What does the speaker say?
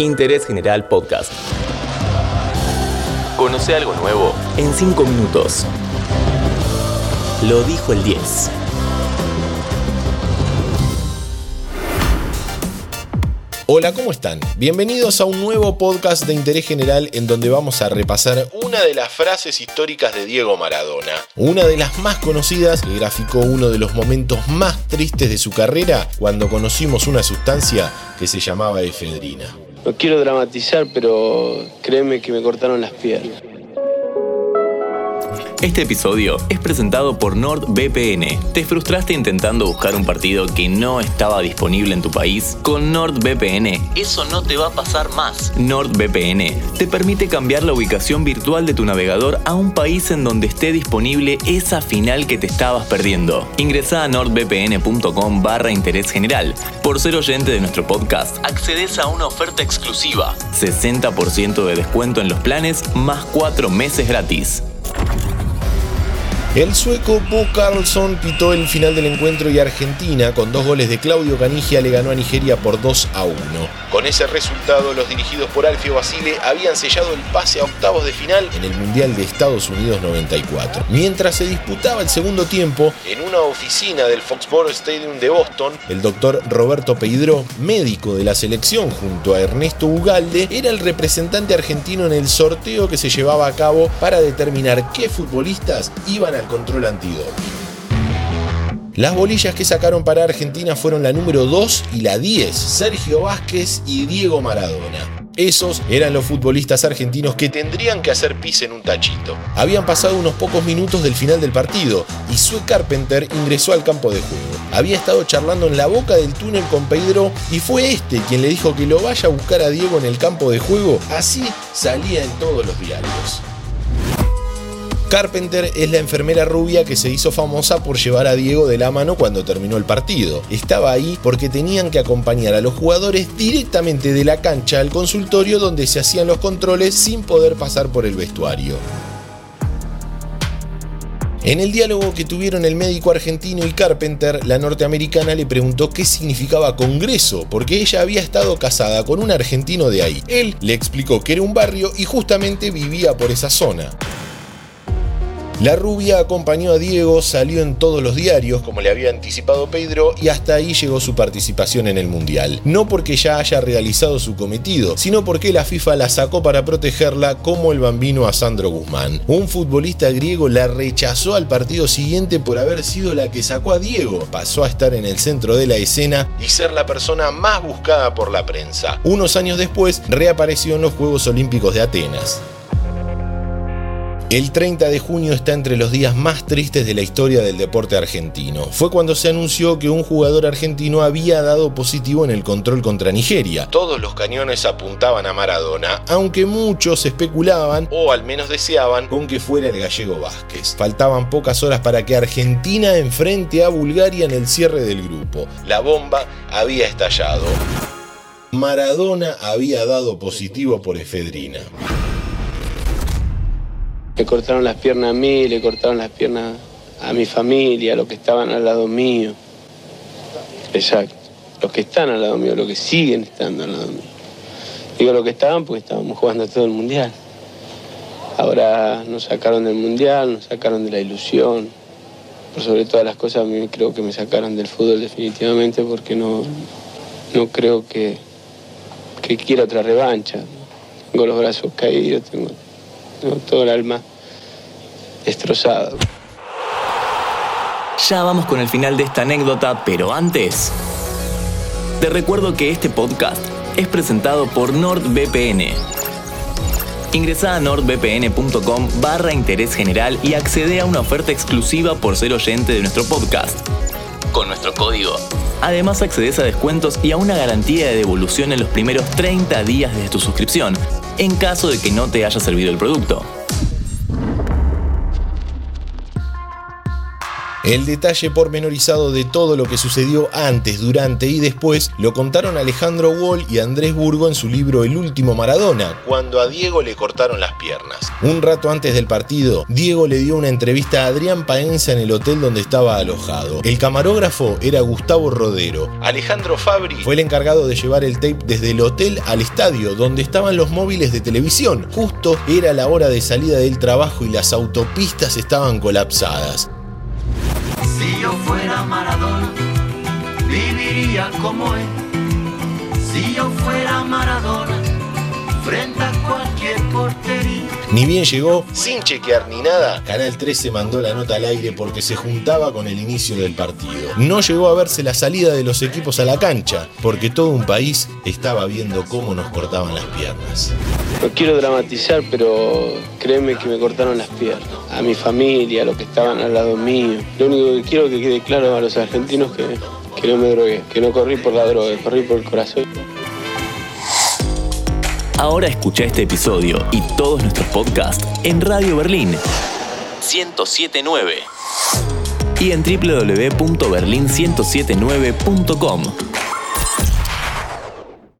Interés General Podcast. Conoce algo nuevo en 5 minutos. Lo dijo el 10. Hola, ¿cómo están? Bienvenidos a un nuevo podcast de interés general en donde vamos a repasar una de las frases históricas de Diego Maradona, una de las más conocidas que graficó uno de los momentos más tristes de su carrera cuando conocimos una sustancia que se llamaba efedrina. No quiero dramatizar, pero créeme que me cortaron las piernas. Este episodio es presentado por NordVPN. ¿Te frustraste intentando buscar un partido que no estaba disponible en tu país? Con NordVPN, eso no te va a pasar más. NordVPN te permite cambiar la ubicación virtual de tu navegador a un país en donde esté disponible esa final que te estabas perdiendo. Ingresa a nordvpn.com barra interés general. Por ser oyente de nuestro podcast, accedes a una oferta exclusiva. 60% de descuento en los planes más 4 meses gratis. El sueco Bo Carlson pitó el final del encuentro y Argentina, con dos goles de Claudio Canigia, le ganó a Nigeria por 2 a 1. Con ese resultado, los dirigidos por Alfio Basile habían sellado el pase a octavos de final en el Mundial de Estados Unidos 94. Mientras se disputaba el segundo tiempo, en una oficina del Foxborough Stadium de Boston, el doctor Roberto Peidró, médico de la selección junto a Ernesto Ugalde, era el representante argentino en el sorteo que se llevaba a cabo para determinar qué futbolistas iban a control antidoping. Las bolillas que sacaron para Argentina fueron la número 2 y la 10, Sergio Vázquez y Diego Maradona. Esos eran los futbolistas argentinos que tendrían que hacer pis en un tachito. Habían pasado unos pocos minutos del final del partido y Sue Carpenter ingresó al campo de juego. Había estado charlando en la boca del túnel con Pedro y fue este quien le dijo que lo vaya a buscar a Diego en el campo de juego. Así salía en todos los diarios. Carpenter es la enfermera rubia que se hizo famosa por llevar a Diego de la mano cuando terminó el partido. Estaba ahí porque tenían que acompañar a los jugadores directamente de la cancha al consultorio donde se hacían los controles sin poder pasar por el vestuario. En el diálogo que tuvieron el médico argentino y Carpenter, la norteamericana le preguntó qué significaba Congreso, porque ella había estado casada con un argentino de ahí. Él le explicó que era un barrio y justamente vivía por esa zona. La rubia acompañó a Diego, salió en todos los diarios, como le había anticipado Pedro, y hasta ahí llegó su participación en el Mundial. No porque ya haya realizado su cometido, sino porque la FIFA la sacó para protegerla como el bambino a Sandro Guzmán. Un futbolista griego la rechazó al partido siguiente por haber sido la que sacó a Diego. Pasó a estar en el centro de la escena y ser la persona más buscada por la prensa. Unos años después reapareció en los Juegos Olímpicos de Atenas. El 30 de junio está entre los días más tristes de la historia del deporte argentino. Fue cuando se anunció que un jugador argentino había dado positivo en el control contra Nigeria. Todos los cañones apuntaban a Maradona, aunque muchos especulaban, o al menos deseaban, con que fuera el gallego Vázquez. Faltaban pocas horas para que Argentina enfrente a Bulgaria en el cierre del grupo. La bomba había estallado. Maradona había dado positivo por efedrina. Le cortaron las piernas a mí, le cortaron las piernas a mi familia, a los que estaban al lado mío. Exacto. Los que están al lado mío, los que siguen estando al lado mío. Digo los que estaban porque estábamos jugando todo el mundial. Ahora nos sacaron del mundial, nos sacaron de la ilusión. Por sobre todas las cosas, a mí creo que me sacaron del fútbol definitivamente porque no, no creo que, que quiera otra revancha. Tengo los brazos caídos, tengo, todo el alma destrozado. Ya vamos con el final de esta anécdota, pero antes, te recuerdo que este podcast es presentado por NordVPN. Ingresa a nordvpn.com barra interés general y accede a una oferta exclusiva por ser oyente de nuestro podcast. Con nuestro código. Además accedes a descuentos y a una garantía de devolución en los primeros 30 días de tu suscripción, en caso de que no te haya servido el producto. El detalle pormenorizado de todo lo que sucedió antes, durante y después lo contaron Alejandro Wall y Andrés Burgo en su libro El último Maradona, cuando a Diego le cortaron las piernas. Un rato antes del partido, Diego le dio una entrevista a Adrián Paenza en el hotel donde estaba alojado. El camarógrafo era Gustavo Rodero. Alejandro Fabri fue el encargado de llevar el tape desde el hotel al estadio, donde estaban los móviles de televisión. Justo era la hora de salida del trabajo y las autopistas estaban colapsadas. Si yo fuera Maradona, viviría como él. Si yo fuera Maradona, frente a cualquier portería. Ni bien llegó, sin chequear ni nada, Canal 13 mandó la nota al aire porque se juntaba con el inicio del partido. No llegó a verse la salida de los equipos a la cancha, porque todo un país estaba viendo cómo nos cortaban las piernas. No quiero dramatizar, pero créeme que me cortaron las piernas. A mi familia, a los que estaban al lado mío. Lo único que quiero que quede claro a los argentinos que, que no me drogué, que no corrí por la droga, corrí por el corazón. Ahora escucha este episodio y todos nuestros podcasts en Radio Berlín 1079 y en www.berlin1079.com.